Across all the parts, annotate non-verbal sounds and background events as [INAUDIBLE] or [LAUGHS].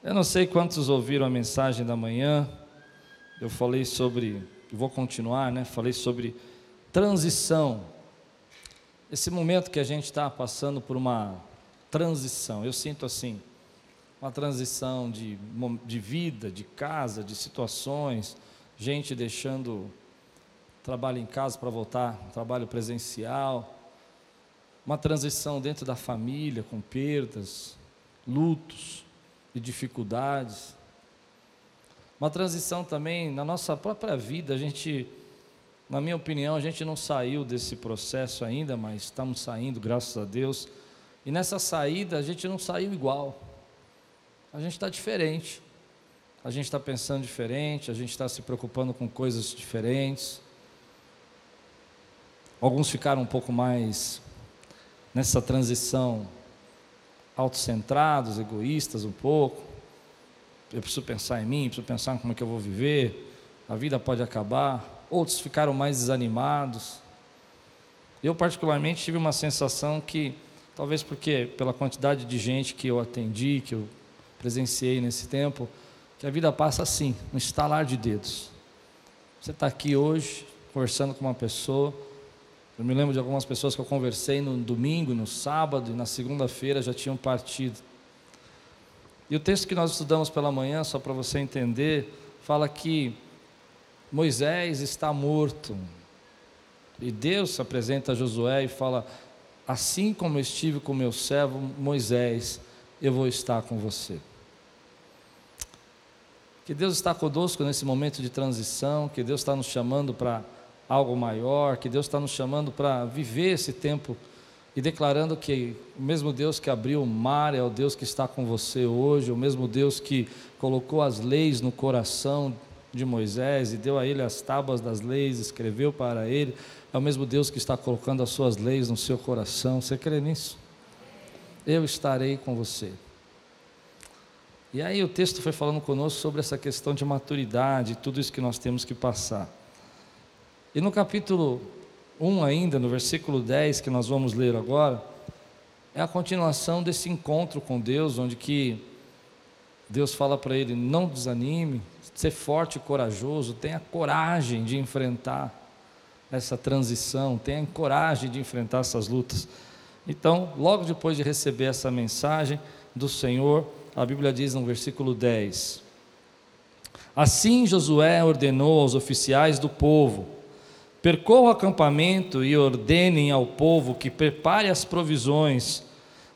Eu não sei quantos ouviram a mensagem da manhã. Eu falei sobre, vou continuar, né? Falei sobre transição. Esse momento que a gente está passando por uma transição, eu sinto assim, uma transição de, de vida, de casa, de situações, gente deixando trabalho em casa para voltar, trabalho presencial, uma transição dentro da família com perdas, lutos e dificuldades. Uma transição também na nossa própria vida, a gente, na minha opinião, a gente não saiu desse processo ainda, mas estamos saindo, graças a Deus. E nessa saída a gente não saiu igual, a gente está diferente, a gente está pensando diferente, a gente está se preocupando com coisas diferentes. Alguns ficaram um pouco mais nessa transição autocentrados, egoístas um pouco. Eu preciso pensar em mim, preciso pensar em como é que eu vou viver. A vida pode acabar. Outros ficaram mais desanimados. Eu particularmente tive uma sensação que talvez porque pela quantidade de gente que eu atendi, que eu presenciei nesse tempo, que a vida passa assim, um estalar de dedos. Você está aqui hoje conversando com uma pessoa, eu me lembro de algumas pessoas que eu conversei no domingo, no sábado e na segunda-feira já tinham partido. E o texto que nós estudamos pela manhã, só para você entender, fala que Moisés está morto. E Deus se apresenta a Josué e fala: Assim como estive com meu servo Moisés, eu vou estar com você. Que Deus está conosco nesse momento de transição, que Deus está nos chamando para algo maior, que Deus está nos chamando para viver esse tempo e declarando que o mesmo Deus que abriu o mar é o Deus que está com você hoje, o mesmo Deus que colocou as leis no coração de Moisés e deu a ele as tábuas das leis, escreveu para ele, é o mesmo Deus que está colocando as suas leis no seu coração. Você crê nisso? Eu estarei com você. E aí o texto foi falando conosco sobre essa questão de maturidade, tudo isso que nós temos que passar. E no capítulo 1 ainda, no versículo 10 que nós vamos ler agora, é a continuação desse encontro com Deus, onde que Deus fala para ele: não desanime, ser forte e corajoso, tenha coragem de enfrentar essa transição, tenha coragem de enfrentar essas lutas. Então, logo depois de receber essa mensagem do Senhor, a Bíblia diz no versículo 10: Assim Josué ordenou aos oficiais do povo, Percorra o acampamento e ordenem ao povo que prepare as provisões.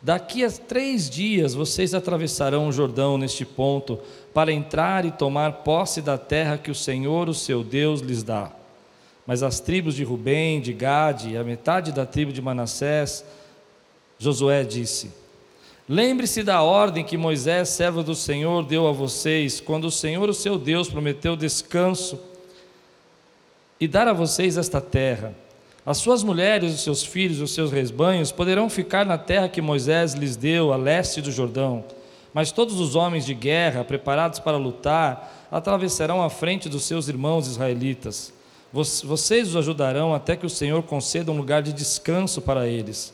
Daqui a três dias vocês atravessarão o Jordão neste ponto, para entrar e tomar posse da terra que o Senhor, o seu Deus, lhes dá. Mas as tribos de Rubem, de Gade e a metade da tribo de Manassés, Josué disse: Lembre-se da ordem que Moisés, servo do Senhor, deu a vocês, quando o Senhor, o seu Deus, prometeu descanso e dar a vocês esta terra. As suas mulheres, os seus filhos, os seus rebanhos poderão ficar na terra que Moisés lhes deu, a leste do Jordão. Mas todos os homens de guerra, preparados para lutar, atravessarão a frente dos seus irmãos israelitas. Vocês os ajudarão até que o Senhor conceda um lugar de descanso para eles,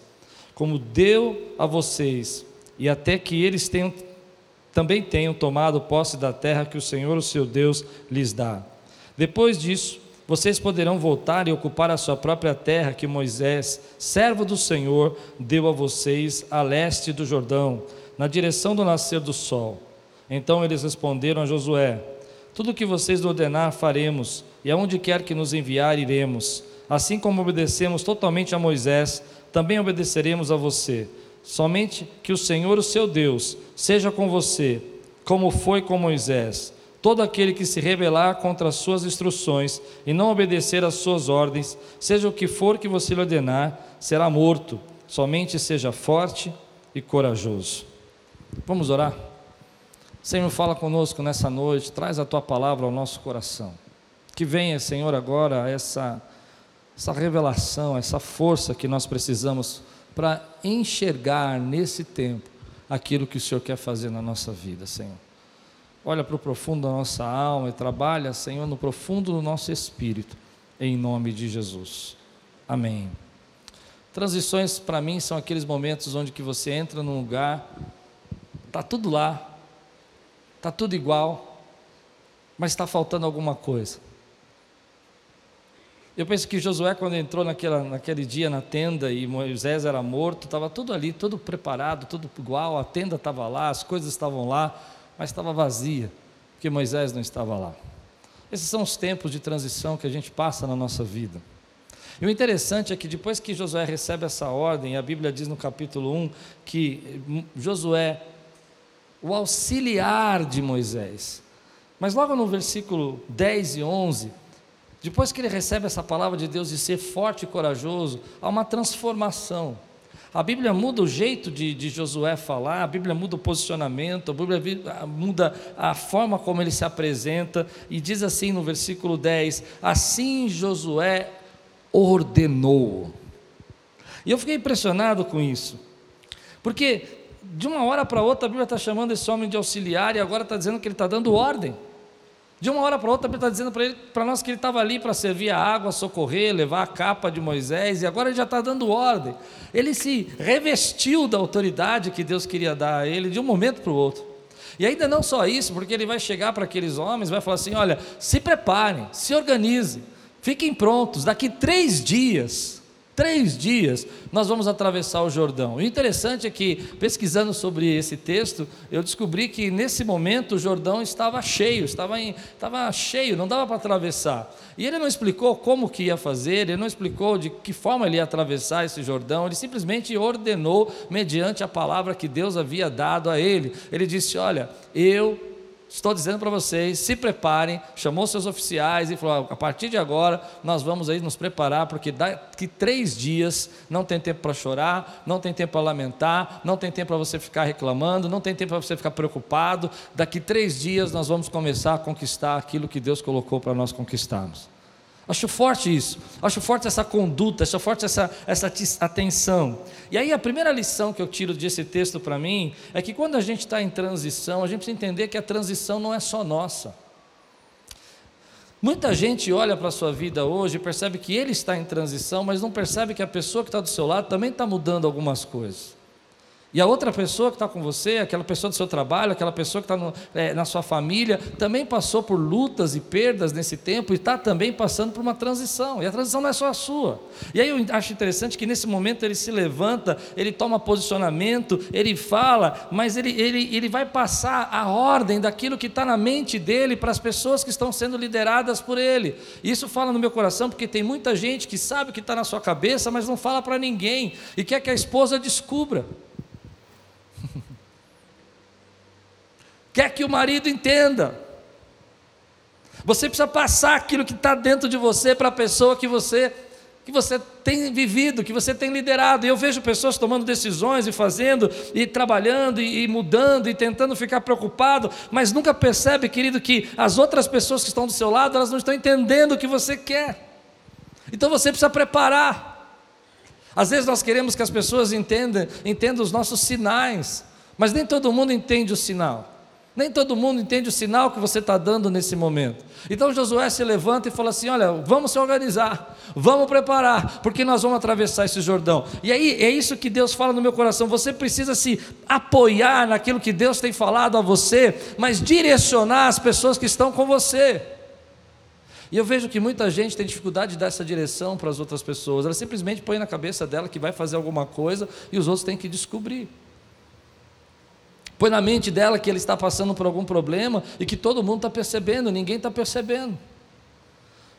como deu a vocês, e até que eles tenham, também tenham tomado posse da terra que o Senhor, o seu Deus, lhes dá. Depois disso, vocês poderão voltar e ocupar a sua própria terra que Moisés, servo do Senhor, deu a vocês a leste do Jordão, na direção do nascer do sol. Então eles responderam a Josué: Tudo o que vocês ordenar faremos, e aonde quer que nos enviar iremos. Assim como obedecemos totalmente a Moisés, também obedeceremos a você. Somente que o Senhor, o seu Deus, seja com você, como foi com Moisés Todo aquele que se rebelar contra as suas instruções e não obedecer às suas ordens, seja o que for que você lhe ordenar, será morto. Somente seja forte e corajoso. Vamos orar? Senhor, fala conosco nessa noite, traz a tua palavra ao nosso coração. Que venha, Senhor, agora essa, essa revelação, essa força que nós precisamos para enxergar nesse tempo aquilo que o Senhor quer fazer na nossa vida, Senhor olha para o profundo da nossa alma e trabalha, Senhor, no profundo do nosso espírito, em nome de Jesus. Amém. Transições para mim são aqueles momentos onde que você entra num lugar, tá tudo lá, está tudo igual, mas está faltando alguma coisa. Eu penso que Josué, quando entrou naquela, naquele dia na tenda e Moisés era morto, estava tudo ali, tudo preparado, tudo igual, a tenda estava lá, as coisas estavam lá, mas estava vazia, porque Moisés não estava lá. Esses são os tempos de transição que a gente passa na nossa vida. E o interessante é que depois que Josué recebe essa ordem, a Bíblia diz no capítulo 1 que Josué, o auxiliar de Moisés, mas logo no versículo 10 e 11, depois que ele recebe essa palavra de Deus de ser forte e corajoso, há uma transformação. A Bíblia muda o jeito de, de, Josué falar, a Bíblia muda o posicionamento, a Bíblia muda a forma como ele se apresenta, e diz assim no versículo 10: Assim Josué ordenou. E eu fiquei impressionado com isso, porque de uma hora para outra a Bíblia está chamando esse homem de auxiliar e agora está dizendo que ele está dando ordem. De uma hora para outra, ele está dizendo para nós que ele estava ali para servir a água, socorrer, levar a capa de Moisés, e agora ele já está dando ordem. Ele se revestiu da autoridade que Deus queria dar a ele de um momento para o outro. E ainda não só isso, porque ele vai chegar para aqueles homens, vai falar assim: olha, se preparem, se organizem, fiquem prontos, daqui três dias três dias, nós vamos atravessar o Jordão. O interessante é que, pesquisando sobre esse texto, eu descobri que nesse momento o Jordão estava cheio, estava, em, estava cheio, não dava para atravessar. E ele não explicou como que ia fazer, ele não explicou de que forma ele ia atravessar esse Jordão, ele simplesmente ordenou mediante a palavra que Deus havia dado a ele. Ele disse: Olha, eu Estou dizendo para vocês, se preparem. Chamou seus oficiais e falou: a partir de agora nós vamos aí nos preparar, porque daqui três dias não tem tempo para chorar, não tem tempo para lamentar, não tem tempo para você ficar reclamando, não tem tempo para você ficar preocupado. Daqui três dias nós vamos começar a conquistar aquilo que Deus colocou para nós conquistarmos. Acho forte isso, acho forte essa conduta, acho forte essa, essa atenção. E aí a primeira lição que eu tiro desse texto para mim é que quando a gente está em transição, a gente precisa entender que a transição não é só nossa. Muita gente olha para a sua vida hoje e percebe que ele está em transição, mas não percebe que a pessoa que está do seu lado também está mudando algumas coisas. E a outra pessoa que está com você, aquela pessoa do seu trabalho, aquela pessoa que está é, na sua família, também passou por lutas e perdas nesse tempo e está também passando por uma transição. E a transição não é só a sua. E aí eu acho interessante que nesse momento ele se levanta, ele toma posicionamento, ele fala, mas ele, ele, ele vai passar a ordem daquilo que está na mente dele para as pessoas que estão sendo lideradas por ele. Isso fala no meu coração porque tem muita gente que sabe o que está na sua cabeça, mas não fala para ninguém e quer que a esposa descubra. Quer que o marido entenda. Você precisa passar aquilo que está dentro de você para a pessoa que você que você tem vivido, que você tem liderado. E eu vejo pessoas tomando decisões e fazendo, e trabalhando, e, e, mudando, e tentando ficar preocupado, mas nunca percebe, querido, que as outras pessoas que estão do seu lado, elas não estão entendendo o que você quer. Então você precisa preparar. Às vezes nós queremos que as pessoas entendam, entendam os nossos sinais, mas nem todo mundo entende o sinal. Nem todo mundo entende o sinal que você está dando nesse momento. Então Josué se levanta e fala assim: Olha, vamos se organizar, vamos preparar, porque nós vamos atravessar esse Jordão. E aí é isso que Deus fala no meu coração. Você precisa se apoiar naquilo que Deus tem falado a você, mas direcionar as pessoas que estão com você. E eu vejo que muita gente tem dificuldade de dar essa direção para as outras pessoas. Ela simplesmente põe na cabeça dela que vai fazer alguma coisa e os outros têm que descobrir. Põe na mente dela que ele está passando por algum problema e que todo mundo está percebendo, ninguém está percebendo.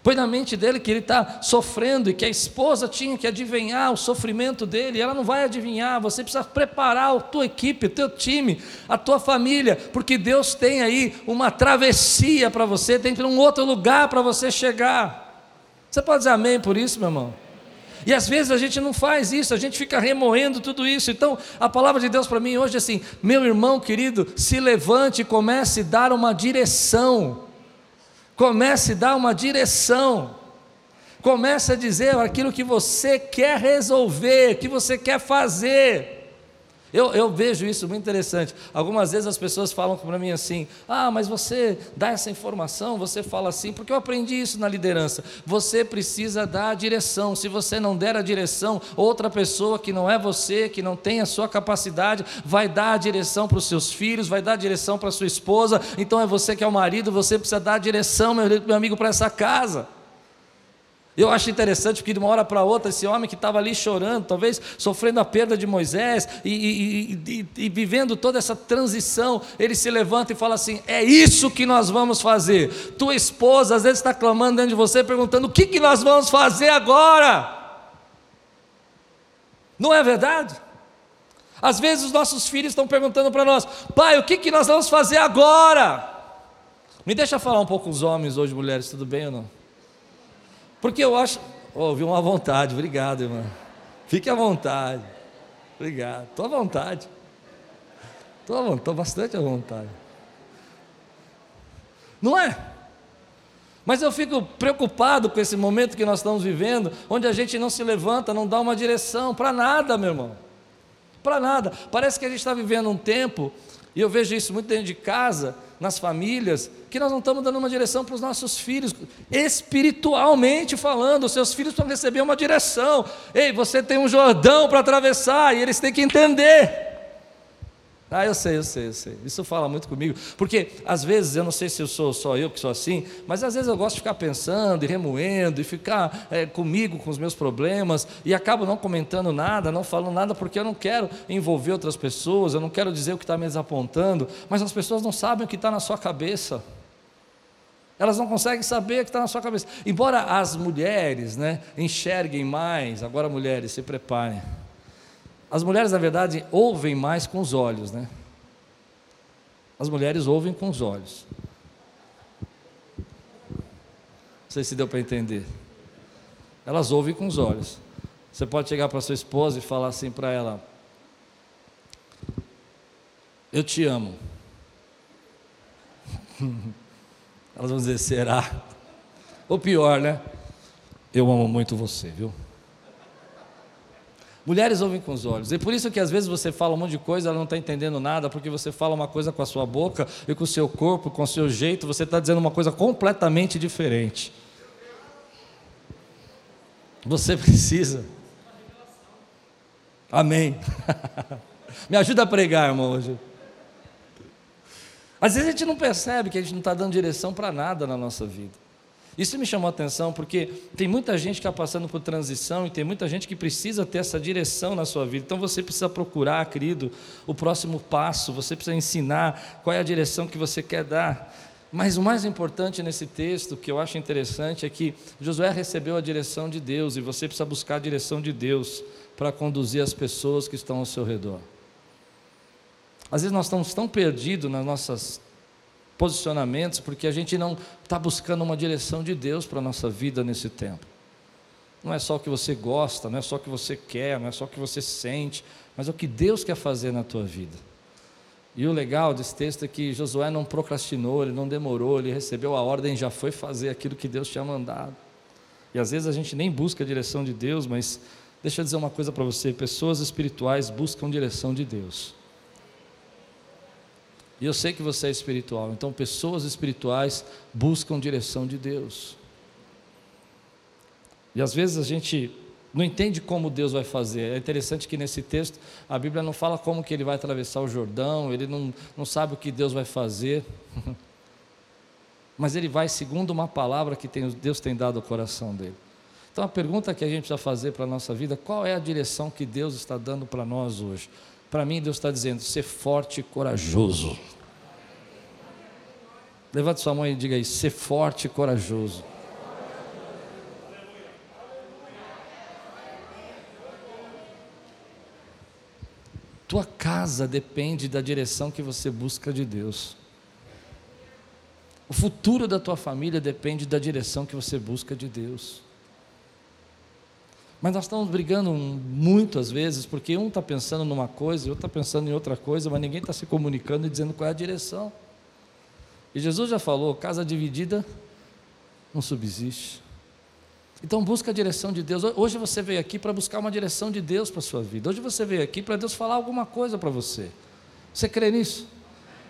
Põe na mente dele que ele está sofrendo e que a esposa tinha que adivinhar o sofrimento dele, ela não vai adivinhar, você precisa preparar a tua equipe, o teu time, a tua família, porque Deus tem aí uma travessia para você, tem um outro lugar para você chegar. Você pode dizer amém por isso, meu irmão? E às vezes a gente não faz isso, a gente fica remoendo tudo isso. Então, a palavra de Deus para mim hoje é assim: meu irmão querido, se levante e comece a dar uma direção. Comece a dar uma direção. Comece a dizer aquilo que você quer resolver, que você quer fazer. Eu, eu, vejo isso muito interessante. Algumas vezes as pessoas falam para mim assim: Ah, mas você dá essa informação, você fala assim, porque eu aprendi isso na liderança. Você precisa dar a direção. Se você não der a direção, outra pessoa que não é você, que não tem a sua capacidade, vai dar a direção para os seus filhos, vai dar a direção para a sua esposa. Então é você que é o marido, você precisa dar a direção, meu, meu amigo, para essa casa. Eu acho interessante porque de uma hora para outra, esse homem que estava ali chorando, talvez sofrendo a perda de Moisés e, e, e, e, vivendo toda essa transição, ele se levanta e fala assim: É isso que nós vamos fazer. Tua esposa às vezes está clamando dentro de você, perguntando: O que, que nós vamos fazer agora? Não é verdade? Às vezes os nossos filhos estão perguntando para nós: Pai, o que, que nós vamos fazer agora? Me deixa falar um pouco os homens hoje, mulheres, tudo bem ou não? Porque eu acho. Ouvi oh, uma vontade, obrigado, irmão. Fique à vontade. Obrigado. Estou à vontade. Estou bastante à vontade. Não é? Mas eu fico preocupado com esse momento que nós estamos vivendo, onde a gente não se levanta, não dá uma direção para nada, meu irmão. Para nada. Parece que a gente está vivendo um tempo, e eu vejo isso muito dentro de casa, nas famílias, que nós não estamos dando uma direção para os nossos filhos, espiritualmente falando, os seus filhos precisam receber uma direção. Ei, você tem um Jordão para atravessar e eles têm que entender. Ah, eu sei, eu sei, eu sei. Isso fala muito comigo. Porque às vezes, eu não sei se eu sou só eu que sou assim, mas às vezes eu gosto de ficar pensando e remoendo e ficar é, comigo com os meus problemas e acabo não comentando nada, não falando nada, porque eu não quero envolver outras pessoas, eu não quero dizer o que está me desapontando, mas as pessoas não sabem o que está na sua cabeça. Elas não conseguem saber o que está na sua cabeça. Embora as mulheres né, enxerguem mais, agora mulheres, se preparem as mulheres, na verdade, ouvem mais com os olhos, né? As mulheres ouvem com os olhos. Não sei se deu para entender. Elas ouvem com os olhos. Você pode chegar para sua esposa e falar assim para ela: Eu te amo. [LAUGHS] Elas vão dizer: Será? Ou pior, né? Eu amo muito você, viu? Mulheres ouvem com os olhos. E por isso que às vezes você fala um monte de coisa, ela não está entendendo nada, porque você fala uma coisa com a sua boca e com o seu corpo, com o seu jeito, você está dizendo uma coisa completamente diferente. Você precisa. Amém. [LAUGHS] Me ajuda a pregar, irmão, hoje. Às vezes a gente não percebe que a gente não está dando direção para nada na nossa vida. Isso me chamou a atenção porque tem muita gente que está passando por transição e tem muita gente que precisa ter essa direção na sua vida. Então você precisa procurar, querido, o próximo passo, você precisa ensinar qual é a direção que você quer dar. Mas o mais importante nesse texto, que eu acho interessante, é que Josué recebeu a direção de Deus e você precisa buscar a direção de Deus para conduzir as pessoas que estão ao seu redor. Às vezes nós estamos tão perdidos nas nossas posicionamentos, porque a gente não está buscando uma direção de Deus para a nossa vida nesse tempo. Não é só o que você gosta, não é só o que você quer, não é só o que você sente, mas é o que Deus quer fazer na tua vida. E o legal desse texto é que Josué não procrastinou, ele não demorou, ele recebeu a ordem e já foi fazer aquilo que Deus tinha mandado. E às vezes a gente nem busca a direção de Deus, mas deixa eu dizer uma coisa para você: pessoas espirituais buscam direção de Deus. E eu sei que você é espiritual, então pessoas espirituais buscam direção de Deus. E às vezes a gente não entende como Deus vai fazer. É interessante que nesse texto a Bíblia não fala como que ele vai atravessar o Jordão, ele não, não sabe o que Deus vai fazer. [LAUGHS] Mas ele vai segundo uma palavra que tem, Deus tem dado ao coração dele. Então a pergunta que a gente precisa fazer para a nossa vida, qual é a direção que Deus está dando para nós hoje? Para mim, Deus está dizendo: ser forte e corajoso. Levante sua mão e diga aí: ser forte e corajoso. Tua casa depende da direção que você busca de Deus. O futuro da tua família depende da direção que você busca de Deus. Mas nós estamos brigando muitas vezes, porque um está pensando numa coisa e outro está pensando em outra coisa, mas ninguém está se comunicando e dizendo qual é a direção. E Jesus já falou: casa dividida não subsiste. Então busca a direção de Deus. Hoje você veio aqui para buscar uma direção de Deus para a sua vida. Hoje você veio aqui para Deus falar alguma coisa para você. Você crê nisso?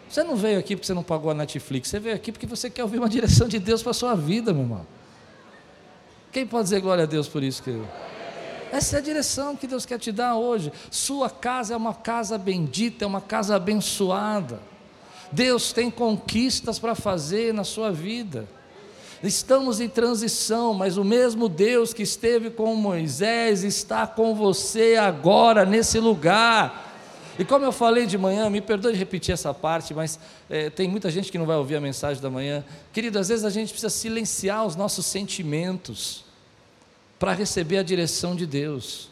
Você não veio aqui porque você não pagou a Netflix, você veio aqui porque você quer ouvir uma [LAUGHS] direção de Deus para a sua vida, meu irmão. Quem pode dizer glória a Deus por isso, querido? Essa é a direção que Deus quer te dar hoje. Sua casa é uma casa bendita, é uma casa abençoada. Deus tem conquistas para fazer na sua vida. Estamos em transição, mas o mesmo Deus que esteve com Moisés está com você agora nesse lugar. E como eu falei de manhã, me perdoe de repetir essa parte, mas é, tem muita gente que não vai ouvir a mensagem da manhã. Querido, às vezes a gente precisa silenciar os nossos sentimentos para receber a direção de Deus.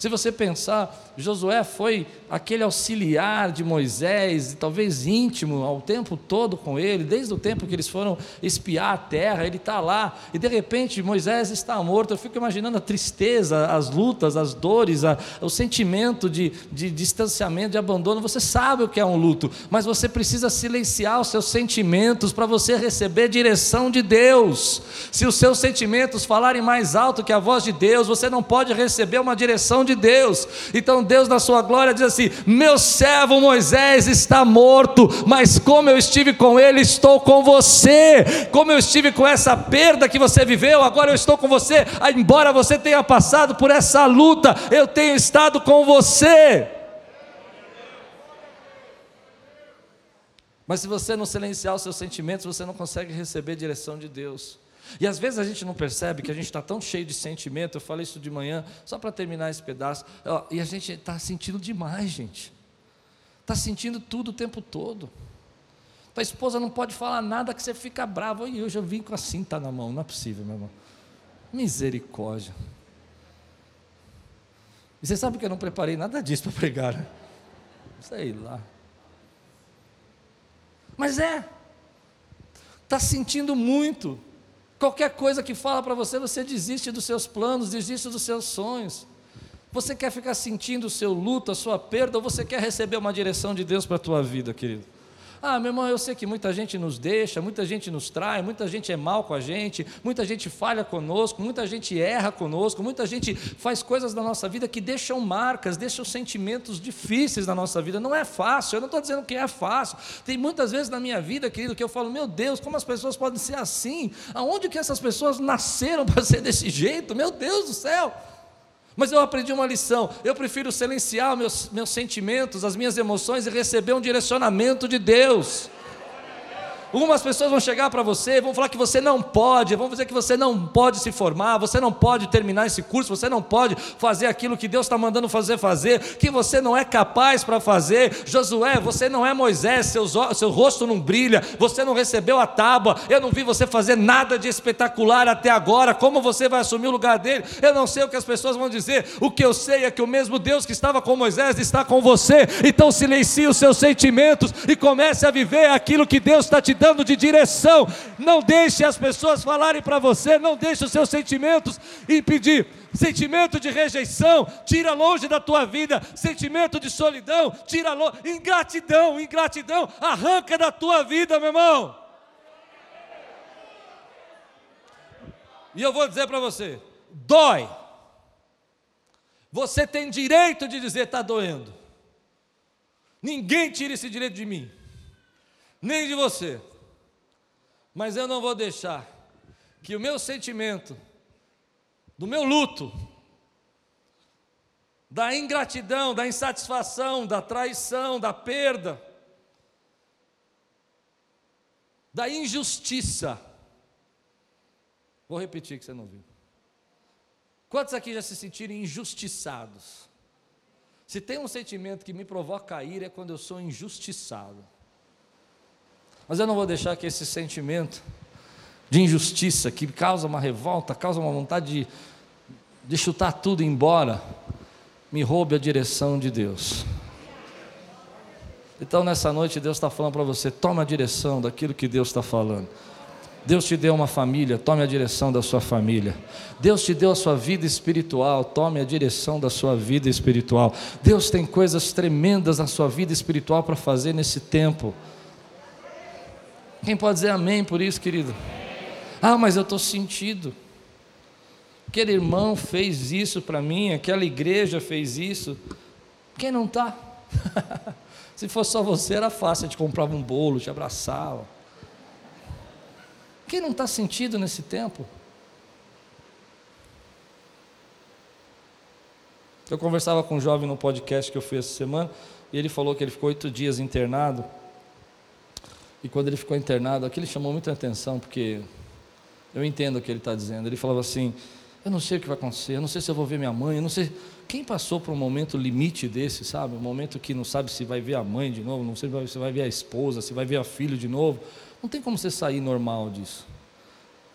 Se você pensar, Josué foi aquele auxiliar de Moisés, talvez íntimo ao tempo todo com ele, desde o tempo que eles foram espiar a terra, ele está lá, e de repente Moisés está morto. Eu fico imaginando a tristeza, as lutas, as dores, a, o sentimento de, de distanciamento, de abandono. Você sabe o que é um luto, mas você precisa silenciar os seus sentimentos para você receber direção de Deus. Se os seus sentimentos falarem mais alto que a voz de Deus, você não pode receber uma direção de de Deus. Então Deus, na sua glória, diz assim: Meu servo Moisés está morto, mas como eu estive com ele, estou com você. Como eu estive com essa perda que você viveu, agora eu estou com você. Embora você tenha passado por essa luta, eu tenho estado com você. Mas se você não silenciar os seus sentimentos, você não consegue receber direção de Deus. E às vezes a gente não percebe que a gente está tão cheio de sentimento. Eu falei isso de manhã, só para terminar esse pedaço. E a gente está sentindo demais, gente. Está sentindo tudo o tempo todo. Tua esposa não pode falar nada que você fica bravo. E eu vim com a cinta na mão. Não é possível, meu irmão. Misericórdia. E você sabe que eu não preparei nada disso para pregar. Né? Sei lá. Mas é. Está sentindo muito. Qualquer coisa que fala para você, você desiste dos seus planos, desiste dos seus sonhos. Você quer ficar sentindo o seu luto, a sua perda, ou você quer receber uma direção de Deus para a tua vida, querido? Ah, meu irmão, eu sei que muita gente nos deixa, muita gente nos trai, muita gente é mal com a gente, muita gente falha conosco, muita gente erra conosco, muita gente faz coisas na nossa vida que deixam marcas, deixam sentimentos difíceis na nossa vida. Não é fácil, eu não estou dizendo que é fácil. Tem muitas vezes na minha vida, querido, que eu falo, meu Deus, como as pessoas podem ser assim? Aonde que essas pessoas nasceram [LAUGHS] para ser desse jeito? Meu Deus do céu! Mas eu aprendi uma lição. Eu prefiro silenciar meus, meus sentimentos, as minhas emoções e receber um direcionamento de Deus. Algumas pessoas vão chegar para você, vão falar que você não pode, vão dizer que você não pode se formar, você não pode terminar esse curso, você não pode fazer aquilo que Deus está mandando fazer fazer, que você não é capaz para fazer. Josué, você não é Moisés, seus, seu rosto não brilha, você não recebeu a tábua, eu não vi você fazer nada de espetacular até agora. Como você vai assumir o lugar dele? Eu não sei o que as pessoas vão dizer. O que eu sei é que o mesmo Deus que estava com Moisés está com você. Então silencie os seus sentimentos e comece a viver aquilo que Deus está te dando de direção. Não deixe as pessoas falarem para você, não deixe os seus sentimentos impedir. Sentimento de rejeição, tira longe da tua vida. Sentimento de solidão, tira longe. Ingratidão, ingratidão, arranca da tua vida, meu irmão. E eu vou dizer para você: dói. Você tem direito de dizer está doendo. Ninguém tira esse direito de mim, nem de você. Mas eu não vou deixar que o meu sentimento, do meu luto, da ingratidão, da insatisfação, da traição, da perda, da injustiça. Vou repetir que você não viu. Quantos aqui já se sentiram injustiçados? Se tem um sentimento que me provoca a ira é quando eu sou injustiçado. Mas eu não vou deixar que esse sentimento de injustiça, que causa uma revolta, causa uma vontade de, de chutar tudo embora, me roube a direção de Deus. Então nessa noite Deus está falando para você: tome a direção daquilo que Deus está falando. Deus te deu uma família, tome a direção da sua família. Deus te deu a sua vida espiritual, tome a direção da sua vida espiritual. Deus tem coisas tremendas na sua vida espiritual para fazer nesse tempo. Quem pode dizer amém por isso, querido? Ah, mas eu estou sentido. Aquele irmão fez isso para mim, aquela igreja fez isso. Quem não está? [LAUGHS] Se fosse só você, era fácil, te comprava um bolo, te abraçava. Quem não está sentido nesse tempo? Eu conversava com um jovem no podcast que eu fiz essa semana, e ele falou que ele ficou oito dias internado. E quando ele ficou internado, aquilo chamou muita atenção, porque eu entendo o que ele está dizendo. Ele falava assim: Eu não sei o que vai acontecer, eu não sei se eu vou ver minha mãe, eu não sei. Quem passou por um momento limite desse, sabe? Um momento que não sabe se vai ver a mãe de novo, não sei se vai ver a esposa, se vai ver a filho de novo. Não tem como você sair normal disso.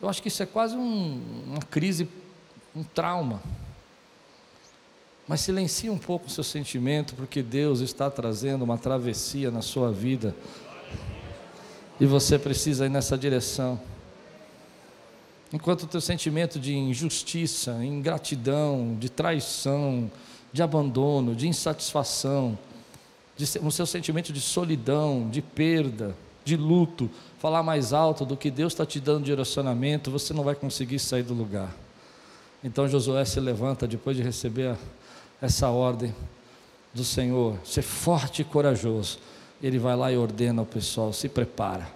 Eu acho que isso é quase um, uma crise, um trauma. Mas silencie um pouco o seu sentimento, porque Deus está trazendo uma travessia na sua vida. E você precisa ir nessa direção. Enquanto o teu sentimento de injustiça, ingratidão, de traição, de abandono, de insatisfação, de, o seu sentimento de solidão, de perda, de luto, falar mais alto do que Deus está te dando de direcionamento, você não vai conseguir sair do lugar. Então Josué se levanta depois de receber a essa ordem do Senhor, ser forte e corajoso. Ele vai lá e ordena ao pessoal: se prepara,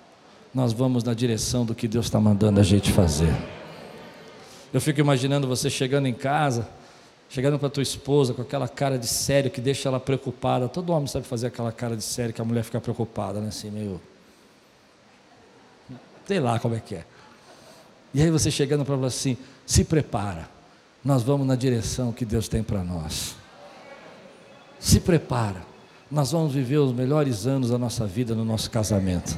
nós vamos na direção do que Deus está mandando a gente fazer. Eu fico imaginando você chegando em casa, chegando para tua esposa com aquela cara de sério que deixa ela preocupada. Todo homem sabe fazer aquela cara de sério que a mulher fica preocupada, né? Assim, meio. Sei lá como é que é. E aí você chegando para ela assim: se prepara nós vamos na direção que Deus tem para nós. Se prepara, nós vamos viver os melhores anos da nossa vida no nosso casamento.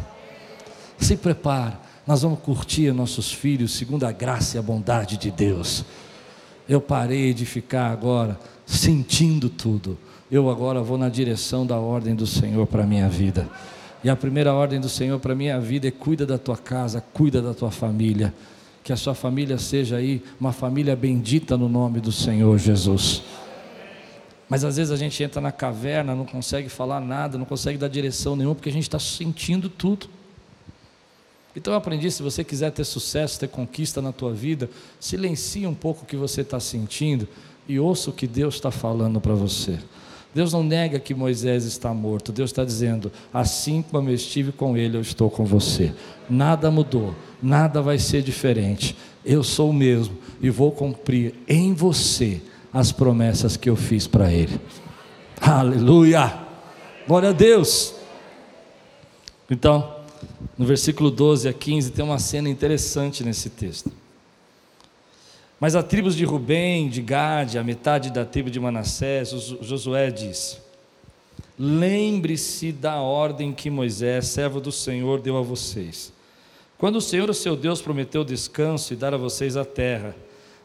Se prepara, nós vamos curtir nossos filhos segundo a graça e a bondade de Deus. Eu parei de ficar agora sentindo tudo. Eu agora vou na direção da ordem do Senhor para a minha vida. E a primeira ordem do Senhor para a minha vida é cuida da tua casa, cuida da tua família que a sua família seja aí uma família bendita no nome do Senhor Jesus. Mas às vezes a gente entra na caverna, não consegue falar nada, não consegue dar direção nenhuma, porque a gente está sentindo tudo. Então eu aprendi, se você quiser ter sucesso, ter conquista na tua vida, silencie um pouco o que você está sentindo e ouça o que Deus está falando para você. Deus não nega que Moisés está morto. Deus está dizendo: assim como eu estive com ele, eu estou com você. Nada mudou, nada vai ser diferente. Eu sou o mesmo e vou cumprir em você as promessas que eu fiz para ele. Aleluia! Glória a Deus! Então, no versículo 12 a 15 tem uma cena interessante nesse texto. Mas a tribos de Rubem, de Gade, a metade da tribo de Manassés, Josué diz: Lembre-se da ordem que Moisés, servo do Senhor, deu a vocês. Quando o Senhor, o seu Deus, prometeu descanso e dar a vocês a terra,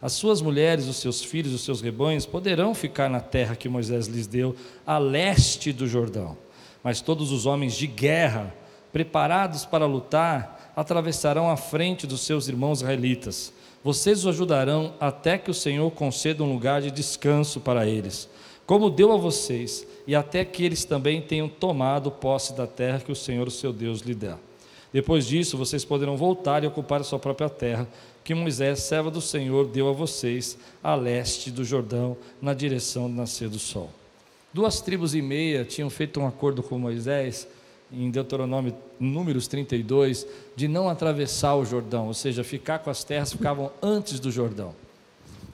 as suas mulheres, os seus filhos, os seus rebanhos poderão ficar na terra que Moisés lhes deu, a leste do Jordão. Mas todos os homens de guerra, preparados para lutar, atravessarão a frente dos seus irmãos israelitas vocês os ajudarão até que o Senhor conceda um lugar de descanso para eles, como deu a vocês, e até que eles também tenham tomado posse da terra que o Senhor, o seu Deus, lhe dá. Depois disso, vocês poderão voltar e ocupar a sua própria terra, que Moisés, servo do Senhor, deu a vocês, a leste do Jordão, na direção do nascer do sol. Duas tribos e meia tinham feito um acordo com Moisés em Deuteronômio, Números 32, de não atravessar o Jordão, ou seja, ficar com as terras que ficavam antes do Jordão.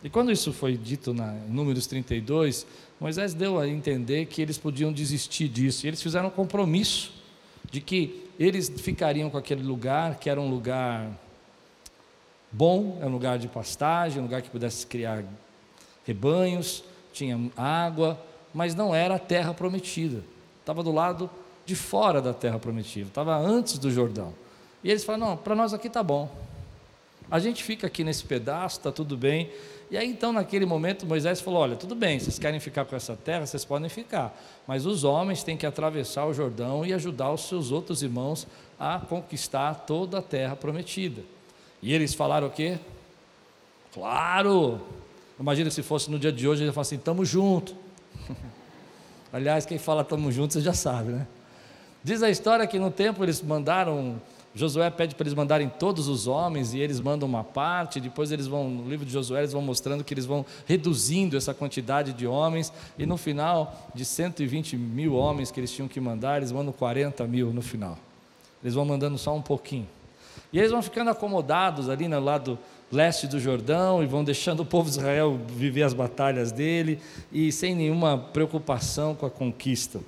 E quando isso foi dito na em Números 32, Moisés deu a entender que eles podiam desistir disso. E eles fizeram um compromisso de que eles ficariam com aquele lugar, que era um lugar bom, era um lugar de pastagem, um lugar que pudesse criar rebanhos, tinha água, mas não era a terra prometida. Estava do lado de fora da terra prometida, estava antes do Jordão. E eles falaram: não, para nós aqui está bom. A gente fica aqui nesse pedaço, está tudo bem. E aí então, naquele momento, Moisés falou: olha, tudo bem, vocês querem ficar com essa terra, vocês podem ficar. Mas os homens têm que atravessar o Jordão e ajudar os seus outros irmãos a conquistar toda a terra prometida. E eles falaram o quê? Claro! Imagina se fosse no dia de hoje, ele falar assim: estamos juntos. [LAUGHS] Aliás, quem fala estamos juntos, você já sabe, né? Diz a história que no tempo eles mandaram Josué pede para eles mandarem todos os homens e eles mandam uma parte. Depois eles vão, no livro de Josué, eles vão mostrando que eles vão reduzindo essa quantidade de homens. E no final, de 120 mil homens que eles tinham que mandar, eles mandam 40 mil no final. Eles vão mandando só um pouquinho. E eles vão ficando acomodados ali no lado leste do Jordão e vão deixando o povo de Israel viver as batalhas dele e sem nenhuma preocupação com a conquista.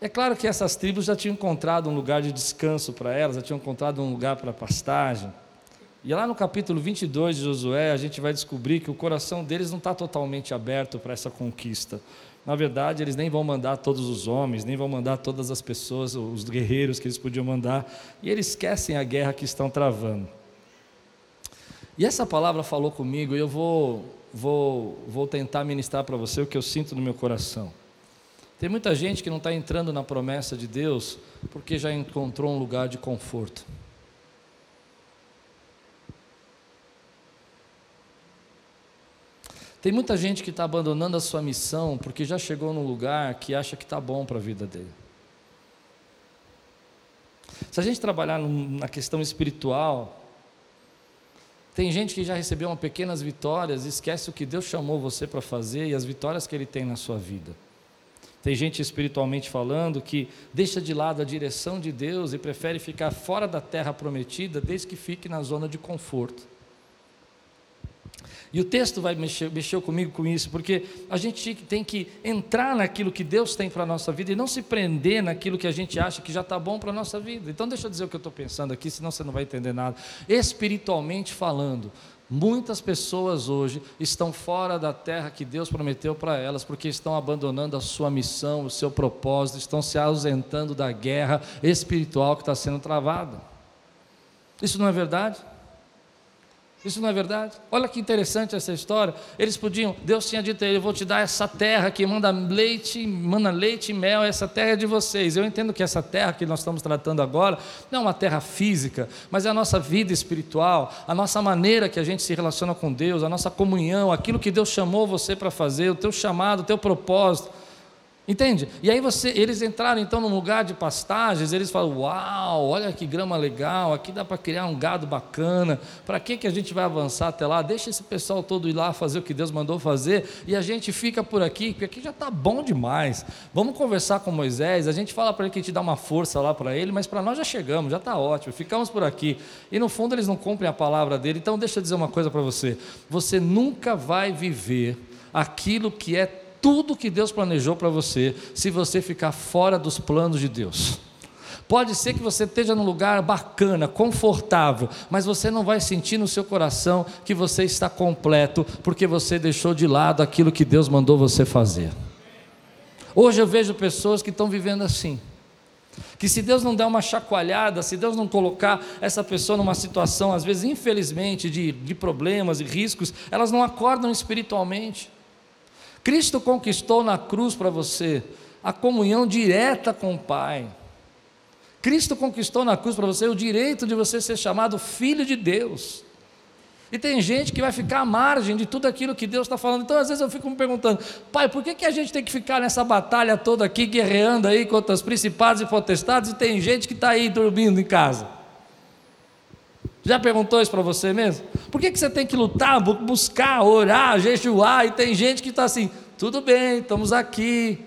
É claro que essas tribos já tinham encontrado um lugar de descanso para elas, já tinham encontrado um lugar para pastagem. E lá no capítulo 22 de Josué, a gente vai descobrir que o coração deles não está totalmente aberto para essa conquista. Na verdade, eles nem vão mandar todos os homens, nem vão mandar todas as pessoas, os guerreiros que eles podiam mandar, e eles esquecem a guerra que estão travando. E essa palavra falou comigo, e eu vou, vou, vou tentar ministrar para você o que eu sinto no meu coração. Tem muita gente que não está entrando na promessa de Deus porque já encontrou um lugar de conforto. Tem muita gente que está abandonando a sua missão porque já chegou num lugar que acha que está bom para a vida dele. Se a gente trabalhar na questão espiritual, tem gente que já recebeu uma pequenas vitórias e esquece o que Deus chamou você para fazer e as vitórias que Ele tem na sua vida. Tem gente espiritualmente falando que deixa de lado a direção de Deus e prefere ficar fora da terra prometida desde que fique na zona de conforto. E o texto vai mexer, mexeu comigo com isso, porque a gente tem que entrar naquilo que Deus tem para a nossa vida e não se prender naquilo que a gente acha que já está bom para a nossa vida. Então, deixa eu dizer o que eu estou pensando aqui, senão você não vai entender nada. Espiritualmente falando, Muitas pessoas hoje estão fora da terra que Deus prometeu para elas, porque estão abandonando a sua missão, o seu propósito, estão se ausentando da guerra espiritual que está sendo travada. Isso não é verdade? Isso não é verdade? Olha que interessante essa história. Eles podiam, Deus tinha dito a ele: Eu vou te dar essa terra que manda leite, manda leite e mel, essa terra é de vocês. Eu entendo que essa terra que nós estamos tratando agora não é uma terra física, mas é a nossa vida espiritual, a nossa maneira que a gente se relaciona com Deus, a nossa comunhão, aquilo que Deus chamou você para fazer, o teu chamado, o teu propósito. Entende? E aí você, eles entraram então num lugar de pastagens, eles falam: "Uau, olha que grama legal, aqui dá para criar um gado bacana. Para que que a gente vai avançar até lá? Deixa esse pessoal todo ir lá fazer o que Deus mandou fazer e a gente fica por aqui, porque aqui já está bom demais. Vamos conversar com Moisés, a gente fala para ele que a gente dá uma força lá para ele, mas para nós já chegamos, já está ótimo. Ficamos por aqui. E no fundo eles não cumprem a palavra dele. Então deixa eu dizer uma coisa para você. Você nunca vai viver aquilo que é tudo que Deus planejou para você se você ficar fora dos planos de Deus. Pode ser que você esteja num lugar bacana, confortável, mas você não vai sentir no seu coração que você está completo, porque você deixou de lado aquilo que Deus mandou você fazer. Hoje eu vejo pessoas que estão vivendo assim. Que se Deus não der uma chacoalhada, se Deus não colocar essa pessoa numa situação, às vezes, infelizmente, de, de problemas e riscos, elas não acordam espiritualmente. Cristo conquistou na cruz para você a comunhão direta com o Pai. Cristo conquistou na cruz para você o direito de você ser chamado filho de Deus. E tem gente que vai ficar à margem de tudo aquilo que Deus está falando. Então, às vezes, eu fico me perguntando, pai, por que, que a gente tem que ficar nessa batalha toda aqui, guerreando aí contra os principados e potestades, e tem gente que está aí dormindo em casa? Já perguntou isso para você mesmo? Por que, que você tem que lutar, buscar, orar, jejuar, e tem gente que está assim, tudo bem, estamos aqui.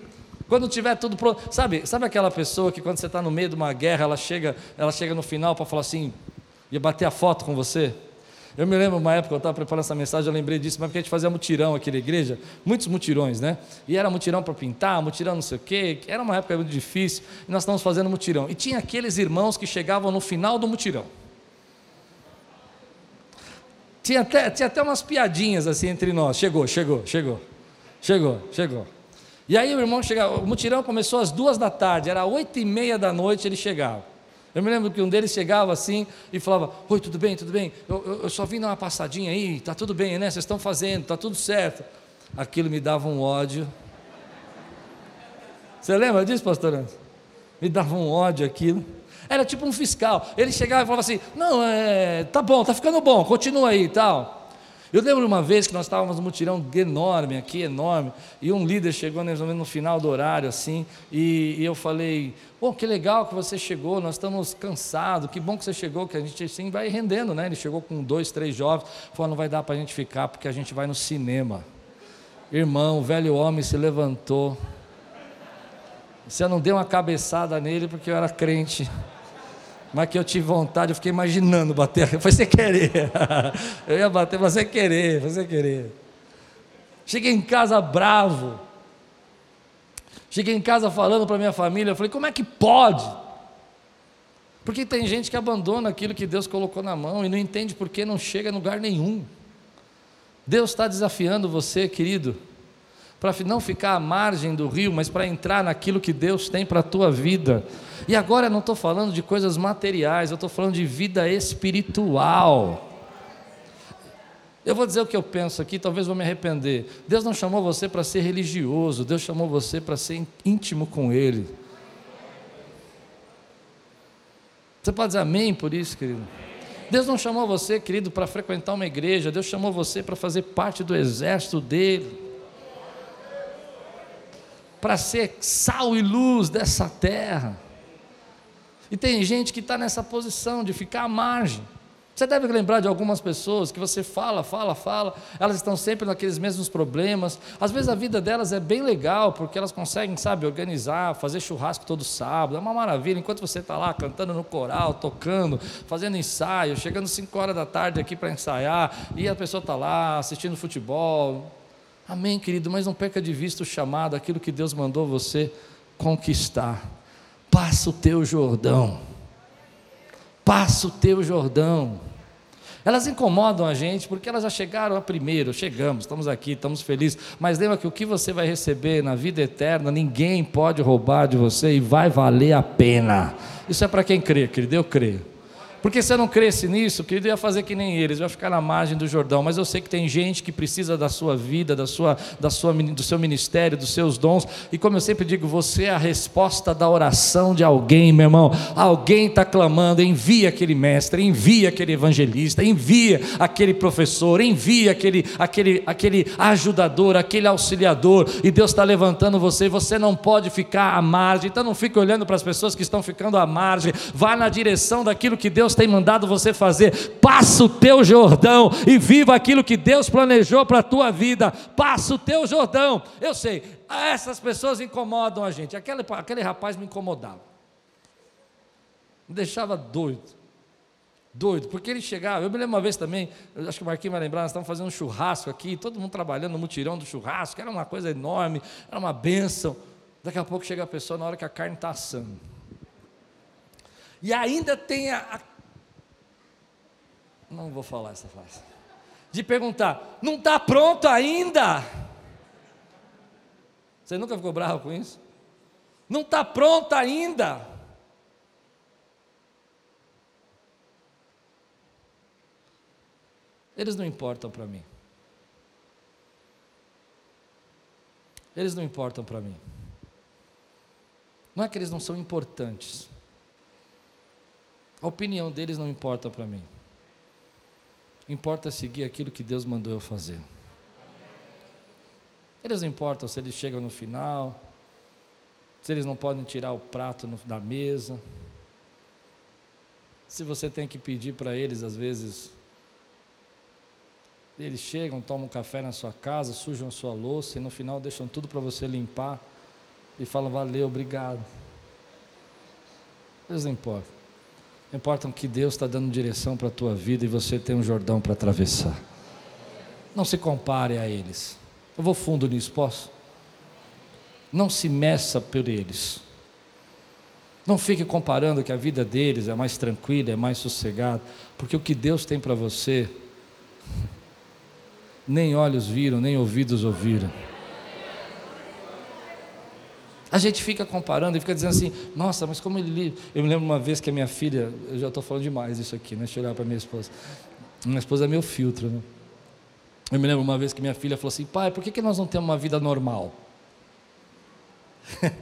Quando tiver tudo pronto, sabe, sabe aquela pessoa que quando você está no meio de uma guerra, ela chega, ela chega no final para falar assim, e bater a foto com você? Eu me lembro uma época, eu estava preparando essa mensagem, eu lembrei disso, mas porque a gente fazia mutirão aqui na igreja, muitos mutirões, né? E era mutirão para pintar, mutirão não sei o quê, era uma época muito difícil, e nós estávamos fazendo mutirão. E tinha aqueles irmãos que chegavam no final do mutirão. Tinha até, tinha até umas piadinhas assim entre nós. Chegou, chegou, chegou. Chegou, chegou. E aí o irmão chegava, o mutirão começou às duas da tarde, era oito e meia da noite ele chegava. Eu me lembro que um deles chegava assim e falava: Oi, tudo bem, tudo bem? Eu, eu, eu só vim dar uma passadinha aí, tá tudo bem, né? Vocês estão fazendo, tá tudo certo. Aquilo me dava um ódio. Você lembra disso, pastor? Me dava um ódio aquilo. Era tipo um fiscal. Ele chegava e falava assim: Não, é, tá bom, tá ficando bom, continua aí e tal. Eu lembro uma vez que nós estávamos num mutirão enorme aqui, enorme, e um líder chegou mais ou menos no final do horário, assim, e, e eu falei, pô, que legal que você chegou, nós estamos cansados, que bom que você chegou, que a gente assim vai rendendo, né? Ele chegou com dois, três jovens, falou, não vai dar para a gente ficar, porque a gente vai no cinema. Irmão, o velho homem se levantou. Você não deu uma cabeçada nele porque eu era crente mas que eu tive vontade, eu fiquei imaginando bater. [LAUGHS] Foi sem querer. [LAUGHS] Eu ia bater, mas sem querer, foi sem querer. Cheguei em casa bravo. Cheguei em casa falando para minha família, eu falei, como é que pode? Porque tem gente que abandona aquilo que Deus colocou na mão e não entende por que não chega a lugar nenhum. Deus está desafiando você, querido, para não ficar à margem do rio, mas para entrar naquilo que Deus tem para a tua vida. E agora eu não estou falando de coisas materiais, eu estou falando de vida espiritual. Eu vou dizer o que eu penso aqui, talvez vou me arrepender. Deus não chamou você para ser religioso, Deus chamou você para ser íntimo com Ele. Você pode dizer amém por isso, querido? Deus não chamou você, querido, para frequentar uma igreja, Deus chamou você para fazer parte do exército dele, para ser sal e luz dessa terra. E tem gente que está nessa posição de ficar à margem. Você deve lembrar de algumas pessoas que você fala, fala, fala, elas estão sempre naqueles mesmos problemas. Às vezes a vida delas é bem legal, porque elas conseguem, sabe, organizar, fazer churrasco todo sábado, é uma maravilha. Enquanto você está lá cantando no coral, tocando, fazendo ensaio, chegando 5 horas da tarde aqui para ensaiar, e a pessoa está lá assistindo futebol. Amém, querido, mas não perca de vista o chamado, aquilo que Deus mandou você conquistar passa o teu Jordão. Passa o teu Jordão. Elas incomodam a gente porque elas já chegaram a primeiro, chegamos, estamos aqui, estamos felizes. Mas lembra que o que você vai receber na vida eterna, ninguém pode roubar de você e vai valer a pena. Isso é para quem crê, querido, eu creio. Porque se eu não cresce nisso, querido, eu ia fazer que nem eles, eu ia ficar na margem do Jordão. Mas eu sei que tem gente que precisa da sua vida, da sua, da sua, do seu ministério, dos seus dons. E como eu sempre digo, você é a resposta da oração de alguém, meu irmão. Alguém está clamando, envia aquele mestre, envia aquele evangelista, envia aquele professor, envia aquele, aquele, aquele ajudador, aquele auxiliador. E Deus está levantando você. Você não pode ficar à margem. Então não fique olhando para as pessoas que estão ficando à margem. Vá na direção daquilo que Deus Deus tem mandado você fazer. Passa o teu Jordão e viva aquilo que Deus planejou para a tua vida. Passa o teu Jordão. Eu sei, essas pessoas incomodam a gente. Aquele, aquele rapaz me incomodava. Me deixava doido. Doido, porque ele chegava. Eu me lembro uma vez também, acho que o Marquinhos vai lembrar, nós estávamos fazendo um churrasco aqui, todo mundo trabalhando no mutirão do churrasco, era uma coisa enorme, era uma bênção. Daqui a pouco chega a pessoa na hora que a carne está assando. E ainda tem a, a não vou falar essa frase. De perguntar, não está pronto ainda? Você nunca ficou bravo com isso? Não está pronto ainda? Eles não importam para mim. Eles não importam para mim. Não é que eles não são importantes. A opinião deles não importa para mim. Importa seguir aquilo que Deus mandou eu fazer. Eles não importam se eles chegam no final, se eles não podem tirar o prato no, da mesa, se você tem que pedir para eles, às vezes, eles chegam, tomam café na sua casa, sujam a sua louça e no final deixam tudo para você limpar e falam valeu, obrigado. Eles não importam. Importa que Deus está dando direção para a tua vida e você tem um Jordão para atravessar. Não se compare a eles. Eu vou fundo nisso, posso? Não se meça por eles. Não fique comparando que a vida deles é mais tranquila, é mais sossegada, porque o que Deus tem para você, [LAUGHS] nem olhos viram, nem ouvidos ouviram. A gente fica comparando e fica dizendo assim, nossa, mas como ele. Eu me lembro uma vez que a minha filha, eu já estou falando demais isso aqui, né? Deixa eu olhar para minha esposa. Minha esposa é meu filtro, né? Eu me lembro uma vez que minha filha falou assim, pai, por que, que nós não temos uma vida normal? [LAUGHS]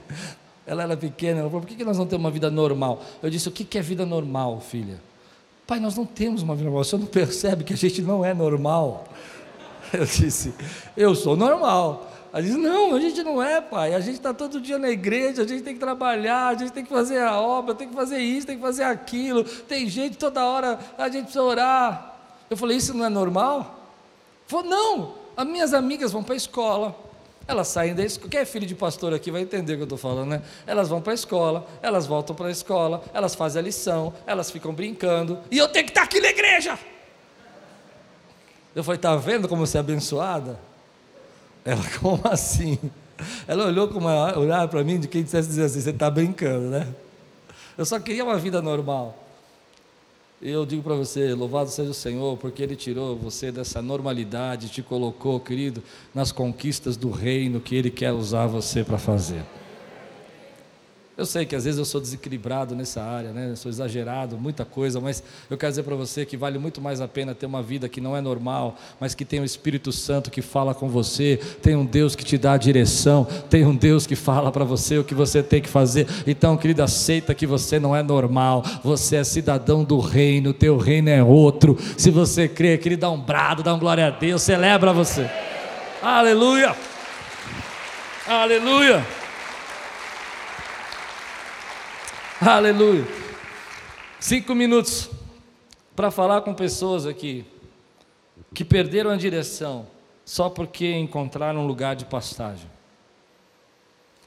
ela era pequena, ela falou, por que, que nós não temos uma vida normal? Eu disse, o que, que é vida normal, filha? Pai, nós não temos uma vida normal, você não percebe que a gente não é normal. [LAUGHS] Eu disse: Eu sou normal. Ela disse: Não, a gente não é, pai. A gente está todo dia na igreja, a gente tem que trabalhar, a gente tem que fazer a obra, tem que fazer isso, tem que fazer aquilo. Tem gente toda hora, a gente precisa orar. Eu falei: Isso não é normal? Falou: Não, as minhas amigas vão para a escola. Elas saem da escola. Quem é filho de pastor aqui vai entender o que eu estou falando, né? Elas vão para a escola, elas voltam para a escola, elas fazem a lição, elas ficam brincando, e eu tenho que estar aqui na igreja. Eu falei, está vendo como você é abençoada? Ela, [LAUGHS] como assim? Ela olhou com uma olhar para mim de quem dissesse dizer assim, você está brincando, né? Eu só queria uma vida normal. E eu digo para você, louvado seja o Senhor, porque Ele tirou você dessa normalidade, te colocou, querido, nas conquistas do reino que Ele quer usar você para fazer. Eu sei que às vezes eu sou desequilibrado nessa área, né? Sou exagerado, muita coisa, mas eu quero dizer para você que vale muito mais a pena ter uma vida que não é normal, mas que tem o um Espírito Santo que fala com você, tem um Deus que te dá a direção, tem um Deus que fala para você o que você tem que fazer. Então, querido, aceita que você não é normal, você é cidadão do reino, teu reino é outro. Se você crê, querido, dá um brado, dá um glória a Deus, celebra você. Aleluia! Aleluia! Aleluia. Cinco minutos para falar com pessoas aqui que perderam a direção só porque encontraram um lugar de pastagem.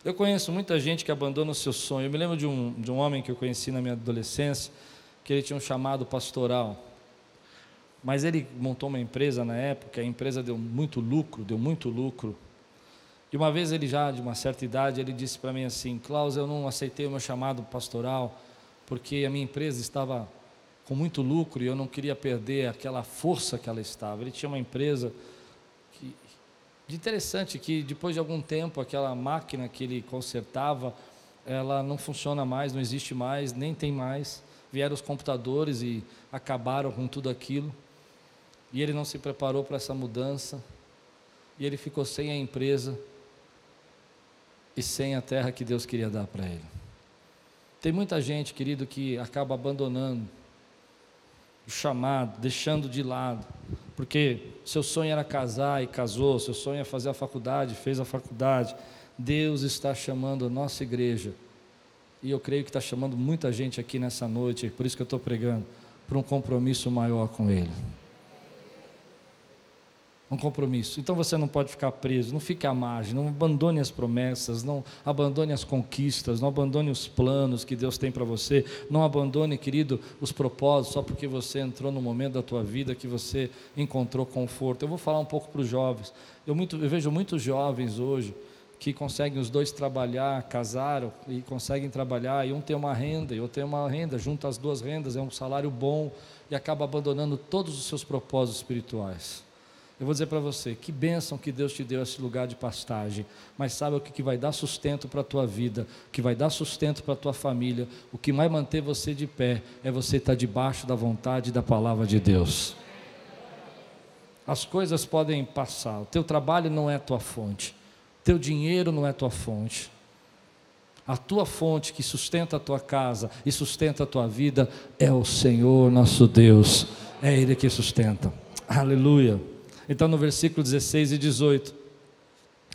Eu conheço muita gente que abandona o seu sonho. Eu me lembro de um, de um homem que eu conheci na minha adolescência, que ele tinha um chamado pastoral. Mas ele montou uma empresa na época, a empresa deu muito lucro, deu muito lucro. E uma vez ele já de uma certa idade, ele disse para mim assim: Klaus, eu não aceitei o meu chamado pastoral porque a minha empresa estava com muito lucro e eu não queria perder aquela força que ela estava. Ele tinha uma empresa que, de interessante que depois de algum tempo aquela máquina que ele consertava, ela não funciona mais, não existe mais, nem tem mais. Vieram os computadores e acabaram com tudo aquilo. E ele não se preparou para essa mudança. E ele ficou sem a empresa e sem a terra que Deus queria dar para ele. Tem muita gente, querido, que acaba abandonando o chamado, deixando de lado, porque seu sonho era casar e casou, seu sonho é fazer a faculdade, fez a faculdade. Deus está chamando a nossa igreja, e eu creio que está chamando muita gente aqui nessa noite, por isso que eu estou pregando, para um compromisso maior com Ele um compromisso. Então você não pode ficar preso, não fique à margem, não abandone as promessas, não abandone as conquistas, não abandone os planos que Deus tem para você, não abandone, querido, os propósitos só porque você entrou no momento da tua vida que você encontrou conforto. Eu vou falar um pouco para os jovens. Eu, muito, eu vejo muitos jovens hoje que conseguem os dois trabalhar, casaram e conseguem trabalhar, e um tem uma renda e outro tem uma renda, junta as duas rendas, é um salário bom e acaba abandonando todos os seus propósitos espirituais. Eu vou dizer para você, que bênção que Deus te deu esse lugar de pastagem, mas sabe o que, que vai dar sustento para a tua vida, o que vai dar sustento para a tua família, o que vai manter você de pé é você estar debaixo da vontade da palavra de Deus. As coisas podem passar, o teu trabalho não é tua fonte, teu dinheiro não é tua fonte. A tua fonte que sustenta a tua casa e sustenta a tua vida é o Senhor nosso Deus, é Ele que sustenta. Aleluia. Então, no versículo 16 e 18,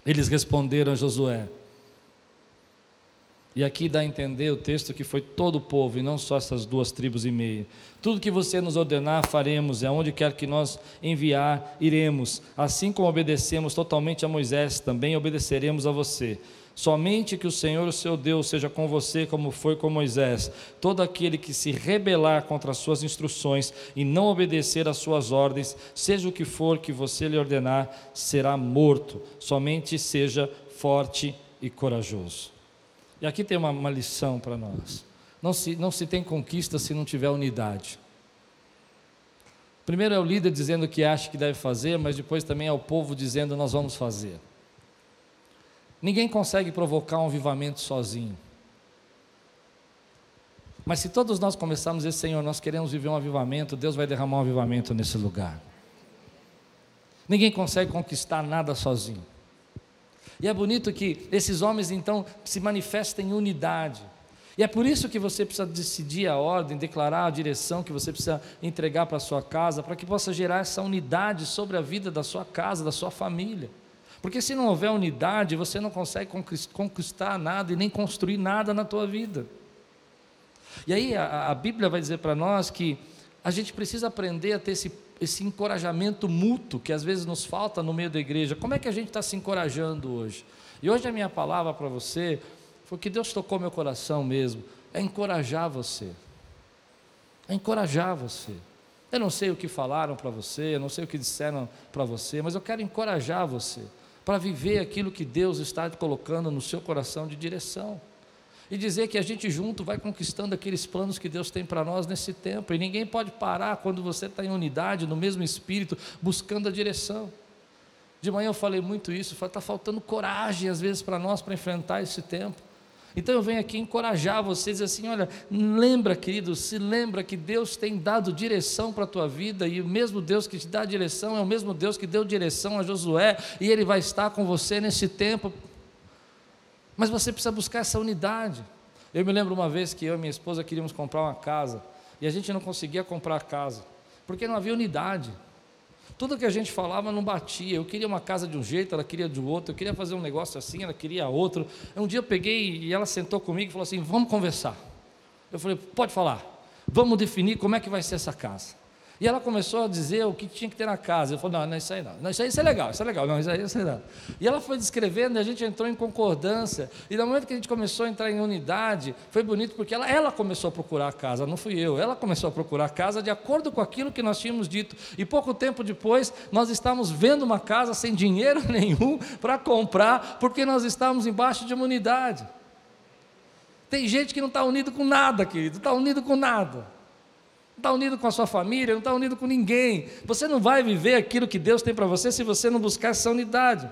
eles responderam a Josué. E aqui dá a entender o texto que foi todo o povo e não só essas duas tribos e meia. Tudo que você nos ordenar, faremos, e aonde quer que nós enviar, iremos. Assim como obedecemos totalmente a Moisés, também obedeceremos a você. Somente que o Senhor, o seu Deus, seja com você como foi com Moisés. Todo aquele que se rebelar contra as suas instruções e não obedecer às suas ordens, seja o que for que você lhe ordenar, será morto. Somente seja forte e corajoso. E aqui tem uma, uma lição para nós. Não se, não se tem conquista se não tiver unidade. Primeiro é o líder dizendo o que acha que deve fazer, mas depois também é o povo dizendo nós vamos fazer. Ninguém consegue provocar um avivamento sozinho. Mas se todos nós começarmos dizer, Senhor, nós queremos viver um avivamento, Deus vai derramar um avivamento nesse lugar. Ninguém consegue conquistar nada sozinho. E é bonito que esses homens então se manifestem em unidade. E é por isso que você precisa decidir a ordem, declarar a direção que você precisa entregar para a sua casa, para que possa gerar essa unidade sobre a vida da sua casa, da sua família. Porque se não houver unidade, você não consegue conquistar nada e nem construir nada na tua vida. E aí a, a Bíblia vai dizer para nós que a gente precisa aprender a ter esse, esse encorajamento mútuo que às vezes nos falta no meio da igreja. Como é que a gente está se encorajando hoje? E hoje a minha palavra para você foi que Deus tocou meu coração mesmo, é encorajar você. É encorajar você. Eu não sei o que falaram para você, eu não sei o que disseram para você, mas eu quero encorajar você para viver aquilo que Deus está colocando no seu coração de direção. E dizer que a gente junto vai conquistando aqueles planos que Deus tem para nós nesse tempo. E ninguém pode parar quando você está em unidade, no mesmo espírito, buscando a direção. De manhã eu falei muito isso, está faltando coragem às vezes para nós para enfrentar esse tempo. Então eu venho aqui encorajar vocês assim, olha, lembra, querido, se lembra que Deus tem dado direção para a tua vida e o mesmo Deus que te dá direção é o mesmo Deus que deu direção a Josué e ele vai estar com você nesse tempo. Mas você precisa buscar essa unidade. Eu me lembro uma vez que eu e minha esposa queríamos comprar uma casa e a gente não conseguia comprar a casa porque não havia unidade. Tudo que a gente falava não batia. Eu queria uma casa de um jeito, ela queria de outro. Eu queria fazer um negócio assim, ela queria outro. Um dia eu peguei e ela sentou comigo e falou assim: Vamos conversar. Eu falei: Pode falar. Vamos definir como é que vai ser essa casa. E ela começou a dizer o que tinha que ter na casa. Eu falei, não, não é isso aí não. não isso, aí, isso é legal, isso é legal. Não, isso aí, isso não. E ela foi descrevendo e a gente entrou em concordância. E no momento que a gente começou a entrar em unidade, foi bonito porque ela, ela começou a procurar a casa, não fui eu. Ela começou a procurar a casa de acordo com aquilo que nós tínhamos dito. E pouco tempo depois, nós estávamos vendo uma casa sem dinheiro [LAUGHS] nenhum para comprar, porque nós estávamos embaixo de uma unidade. Tem gente que não está unido com nada, querido, está unido com nada está unido com a sua família, não está unido com ninguém. Você não vai viver aquilo que Deus tem para você se você não buscar essa unidade.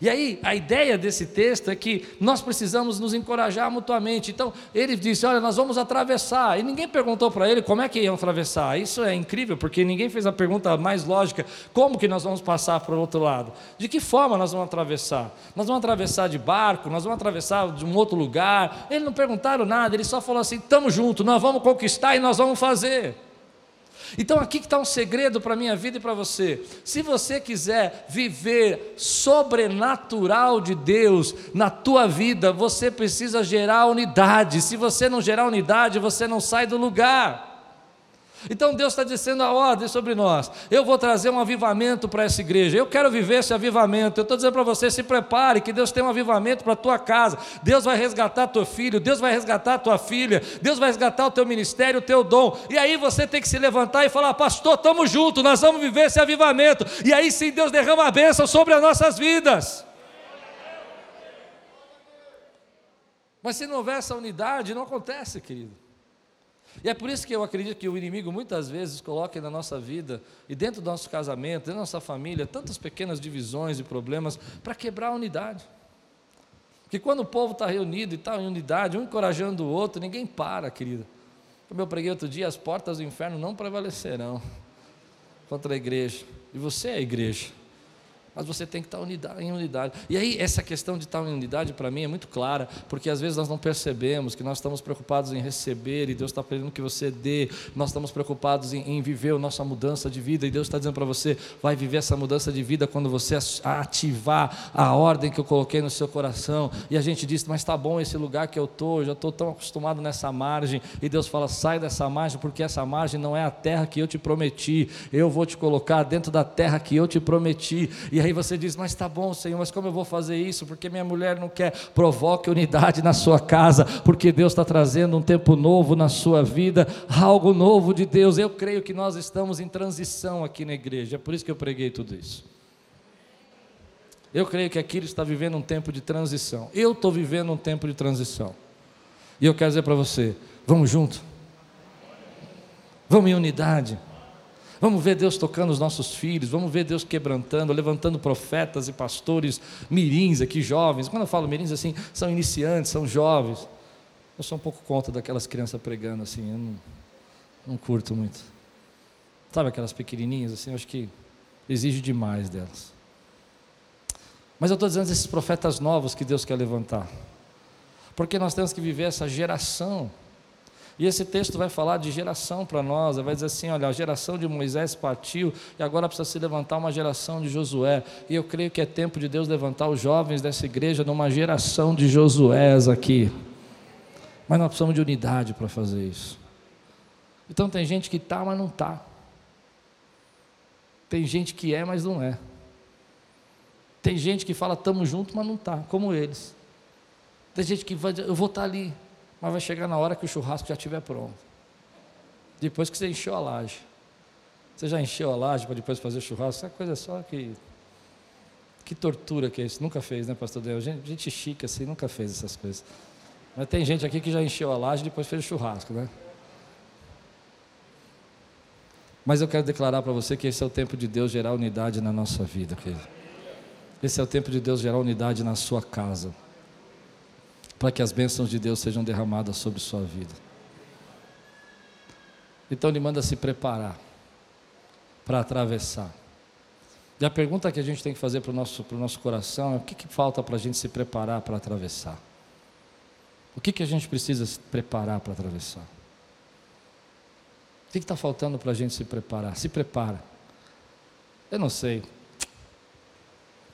E aí, a ideia desse texto é que nós precisamos nos encorajar mutuamente. Então, ele disse: Olha, nós vamos atravessar. E ninguém perguntou para ele como é que iam atravessar. Isso é incrível, porque ninguém fez a pergunta mais lógica: como que nós vamos passar para o outro lado? De que forma nós vamos atravessar? Nós vamos atravessar de barco? Nós vamos atravessar de um outro lugar? Eles não perguntaram nada, ele só falou assim: estamos juntos, nós vamos conquistar e nós vamos fazer. Então aqui está um segredo para a minha vida e para você. Se você quiser viver sobrenatural de Deus na tua vida, você precisa gerar unidade. Se você não gerar unidade, você não sai do lugar. Então Deus está dizendo a ordem sobre nós. Eu vou trazer um avivamento para essa igreja. Eu quero viver esse avivamento. Eu estou dizendo para você: se prepare, que Deus tem um avivamento para a tua casa. Deus vai resgatar teu filho, Deus vai resgatar tua filha, Deus vai resgatar o teu ministério, o teu dom. E aí você tem que se levantar e falar: Pastor, estamos juntos, nós vamos viver esse avivamento. E aí sim Deus derrama a bênção sobre as nossas vidas. Mas se não houver essa unidade, não acontece, querido. E é por isso que eu acredito que o inimigo muitas vezes coloca na nossa vida e dentro do nosso casamento, dentro da nossa família, tantas pequenas divisões e problemas para quebrar a unidade. Porque quando o povo está reunido e está em unidade, um encorajando o outro, ninguém para, querido. Como eu preguei outro dia, as portas do inferno não prevalecerão [LAUGHS] contra a igreja. E você é a igreja mas você tem que estar em unidade. E aí, essa questão de estar em unidade, para mim, é muito clara, porque às vezes nós não percebemos que nós estamos preocupados em receber e Deus está pedindo que você dê, nós estamos preocupados em, em viver a nossa mudança de vida, e Deus está dizendo para você: vai viver essa mudança de vida quando você ativar a ordem que eu coloquei no seu coração. E a gente diz: mas está bom esse lugar que eu estou, já estou tão acostumado nessa margem. E Deus fala: sai dessa margem, porque essa margem não é a terra que eu te prometi, eu vou te colocar dentro da terra que eu te prometi. E aí você diz: Mas está bom, Senhor, mas como eu vou fazer isso? Porque minha mulher não quer. Provoque unidade na sua casa, porque Deus está trazendo um tempo novo na sua vida, algo novo de Deus. Eu creio que nós estamos em transição aqui na igreja, é por isso que eu preguei tudo isso. Eu creio que aqui está vivendo um tempo de transição. Eu estou vivendo um tempo de transição. E eu quero dizer para você: vamos junto. Vamos em unidade. Vamos ver Deus tocando os nossos filhos, vamos ver Deus quebrantando, levantando profetas e pastores mirins aqui, jovens. Quando eu falo mirins, assim, são iniciantes, são jovens. Eu sou um pouco contra daquelas crianças pregando assim, eu não, não curto muito. Sabe aquelas pequenininhas assim, eu acho que exige demais delas. Mas eu estou dizendo desses profetas novos que Deus quer levantar. Porque nós temos que viver essa geração. E esse texto vai falar de geração para nós, vai dizer assim: olha, a geração de Moisés partiu e agora precisa se levantar uma geração de Josué. E eu creio que é tempo de Deus levantar os jovens dessa igreja numa geração de Josués aqui. Mas nós precisamos de unidade para fazer isso. Então tem gente que está, mas não está. Tem gente que é, mas não é. Tem gente que fala estamos juntos, mas não está, como eles. Tem gente que vai eu vou estar tá ali, mas vai chegar na hora que o churrasco já estiver pronto. Depois que você encheu a laje. Você já encheu a laje para depois fazer churrasco? Essa coisa só que. Que tortura que é isso. Nunca fez, né, pastor Deus? Gente, gente chique assim, nunca fez essas coisas. Mas tem gente aqui que já encheu a laje e depois fez o churrasco, né? Mas eu quero declarar para você que esse é o tempo de Deus gerar unidade na nossa vida, querido. Esse é o tempo de Deus gerar unidade na sua casa para que as bênçãos de Deus sejam derramadas sobre sua vida. Então ele manda se preparar para atravessar. E a pergunta que a gente tem que fazer para o nosso, para o nosso coração é: o que, que falta para a gente se preparar para atravessar? O que, que a gente precisa se preparar para atravessar? O que está faltando para a gente se preparar? Se prepara. Eu não sei.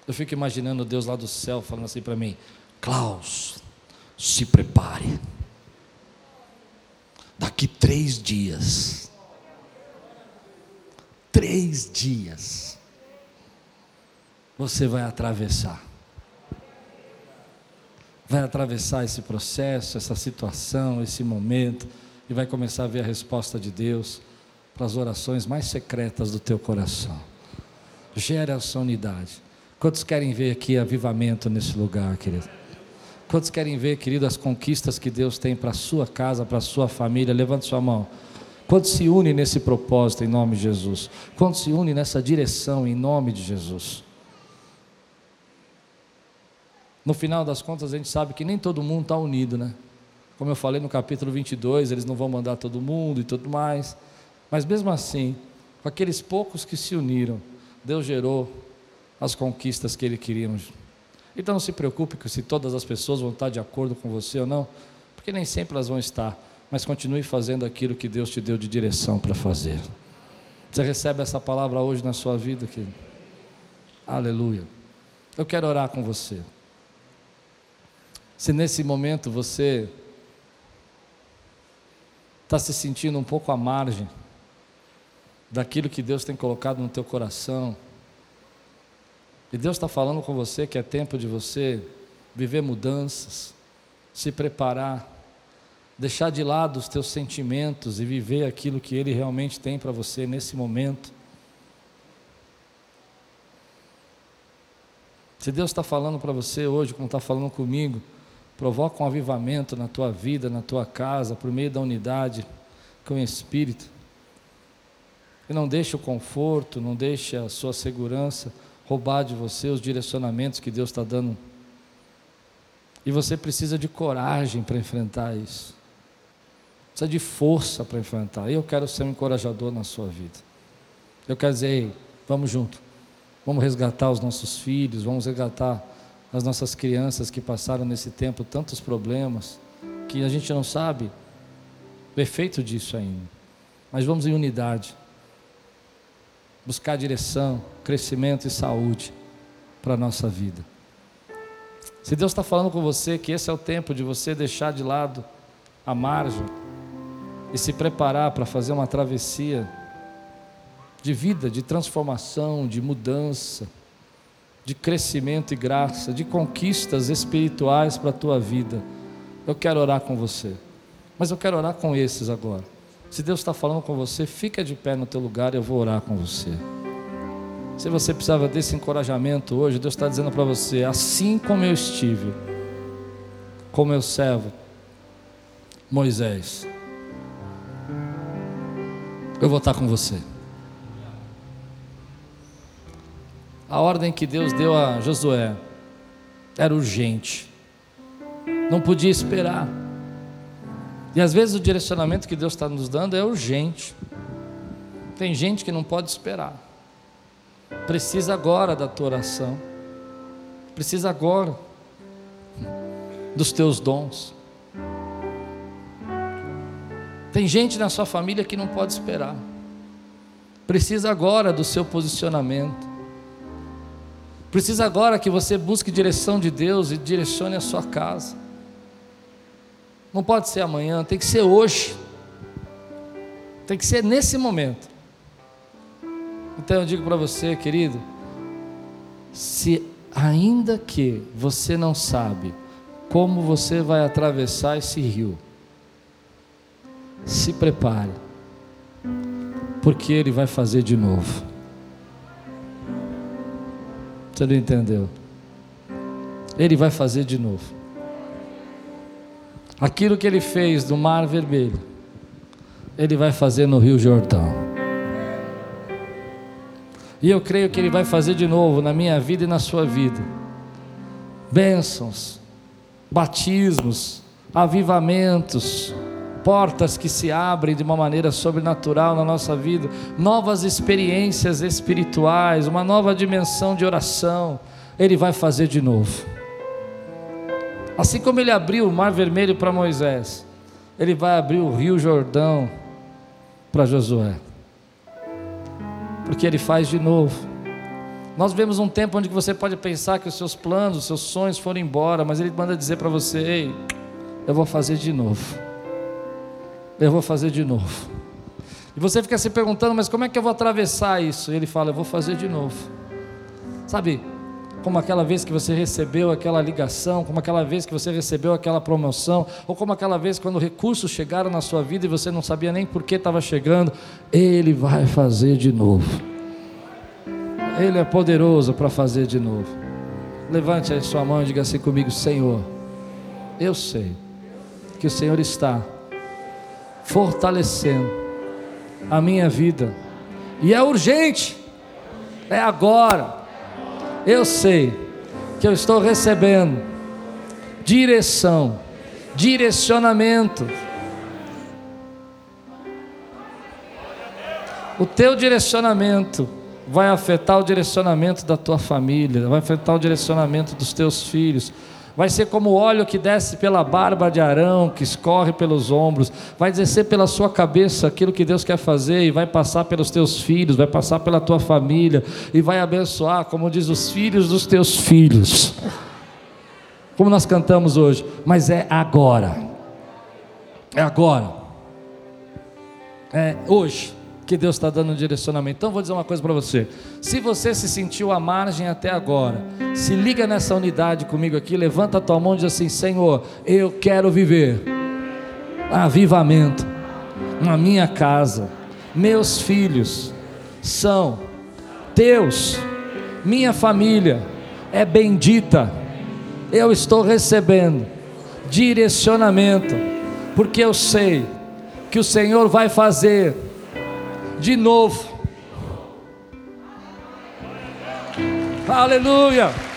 Eu fico imaginando Deus lá do céu falando assim para mim: Klaus, se prepare. Daqui três dias, três dias, você vai atravessar. Vai atravessar esse processo, essa situação, esse momento, e vai começar a ver a resposta de Deus para as orações mais secretas do teu coração. Gere essa unidade. Quantos querem ver aqui avivamento nesse lugar, querido? Quantos querem ver, querido, as conquistas que Deus tem para a sua casa, para a sua família? Levante sua mão. Quantos se unem nesse propósito em nome de Jesus? Quantos se unem nessa direção em nome de Jesus? No final das contas, a gente sabe que nem todo mundo está unido, né? Como eu falei no capítulo 22, eles não vão mandar todo mundo e tudo mais. Mas mesmo assim, com aqueles poucos que se uniram, Deus gerou as conquistas que ele queria então não se preocupe se todas as pessoas vão estar de acordo com você ou não, porque nem sempre elas vão estar, mas continue fazendo aquilo que Deus te deu de direção para fazer. Você recebe essa palavra hoje na sua vida, querido? Aleluia. Eu quero orar com você. Se nesse momento você está se sentindo um pouco à margem daquilo que Deus tem colocado no teu coração, e Deus está falando com você que é tempo de você viver mudanças, se preparar, deixar de lado os teus sentimentos e viver aquilo que Ele realmente tem para você nesse momento. Se Deus está falando para você hoje, como está falando comigo, provoca um avivamento na tua vida, na tua casa, por meio da unidade com o Espírito. E não deixe o conforto, não deixe a sua segurança roubar de você os direcionamentos que Deus está dando. E você precisa de coragem para enfrentar isso. Precisa de força para enfrentar. Eu quero ser um encorajador na sua vida. Eu quero dizer, ei, vamos junto. Vamos resgatar os nossos filhos, vamos resgatar as nossas crianças que passaram nesse tempo tantos problemas, que a gente não sabe o efeito disso ainda. Mas vamos em unidade buscar direção, crescimento e saúde para a nossa vida. Se Deus está falando com você que esse é o tempo de você deixar de lado a margem e se preparar para fazer uma travessia de vida, de transformação, de mudança, de crescimento e graça, de conquistas espirituais para a tua vida, eu quero orar com você. Mas eu quero orar com esses agora. Se Deus está falando com você, fica de pé no teu lugar e eu vou orar com você. Se você precisava desse encorajamento hoje, Deus está dizendo para você: assim como eu estive, com meu servo Moisés, eu vou estar com você. A ordem que Deus deu a Josué era urgente, não podia esperar. E às vezes o direcionamento que Deus está nos dando é urgente. Tem gente que não pode esperar. Precisa agora da tua oração. Precisa agora. dos teus dons. Tem gente na sua família que não pode esperar. Precisa agora do seu posicionamento. Precisa agora que você busque direção de Deus e direcione a sua casa. Não pode ser amanhã, tem que ser hoje. Tem que ser nesse momento. Então eu digo para você, querido, se ainda que você não sabe como você vai atravessar esse rio, se prepare, porque ele vai fazer de novo. Você não entendeu? Ele vai fazer de novo. Aquilo que ele fez no Mar Vermelho, ele vai fazer no Rio Jordão. E eu creio que ele vai fazer de novo na minha vida e na sua vida. Bênçãos, batismos, avivamentos, portas que se abrem de uma maneira sobrenatural na nossa vida, novas experiências espirituais, uma nova dimensão de oração, Ele vai fazer de novo. Assim como Ele abriu o Mar Vermelho para Moisés, Ele vai abrir o Rio Jordão para Josué, porque Ele faz de novo. Nós vemos um tempo onde você pode pensar que os seus planos, os seus sonhos foram embora, mas Ele manda dizer para você: Ei, eu vou fazer de novo eu vou fazer de novo. E você fica se perguntando, mas como é que eu vou atravessar isso? E ele fala, eu vou fazer de novo. Sabe, como aquela vez que você recebeu aquela ligação, como aquela vez que você recebeu aquela promoção, ou como aquela vez quando recursos chegaram na sua vida e você não sabia nem por que estava chegando, Ele vai fazer de novo. Ele é poderoso para fazer de novo. Levante aí sua mão e diga assim comigo: Senhor, eu sei que o Senhor está fortalecendo a minha vida. E é urgente, é agora. Eu sei que eu estou recebendo direção, direcionamento. O teu direcionamento vai afetar o direcionamento da tua família, vai afetar o direcionamento dos teus filhos vai ser como óleo que desce pela barba de Arão, que escorre pelos ombros, vai descer pela sua cabeça aquilo que Deus quer fazer, e vai passar pelos teus filhos, vai passar pela tua família, e vai abençoar, como diz, os filhos dos teus filhos. Como nós cantamos hoje, mas é agora, é agora, é hoje que Deus está dando um direcionamento. Então vou dizer uma coisa para você: se você se sentiu à margem até agora, se liga nessa unidade comigo aqui, levanta a tua mão e diz assim: Senhor, eu quero viver avivamento na minha casa, meus filhos são teus, minha família é bendita, eu estou recebendo direcionamento, porque eu sei que o Senhor vai fazer de novo. Aleluia.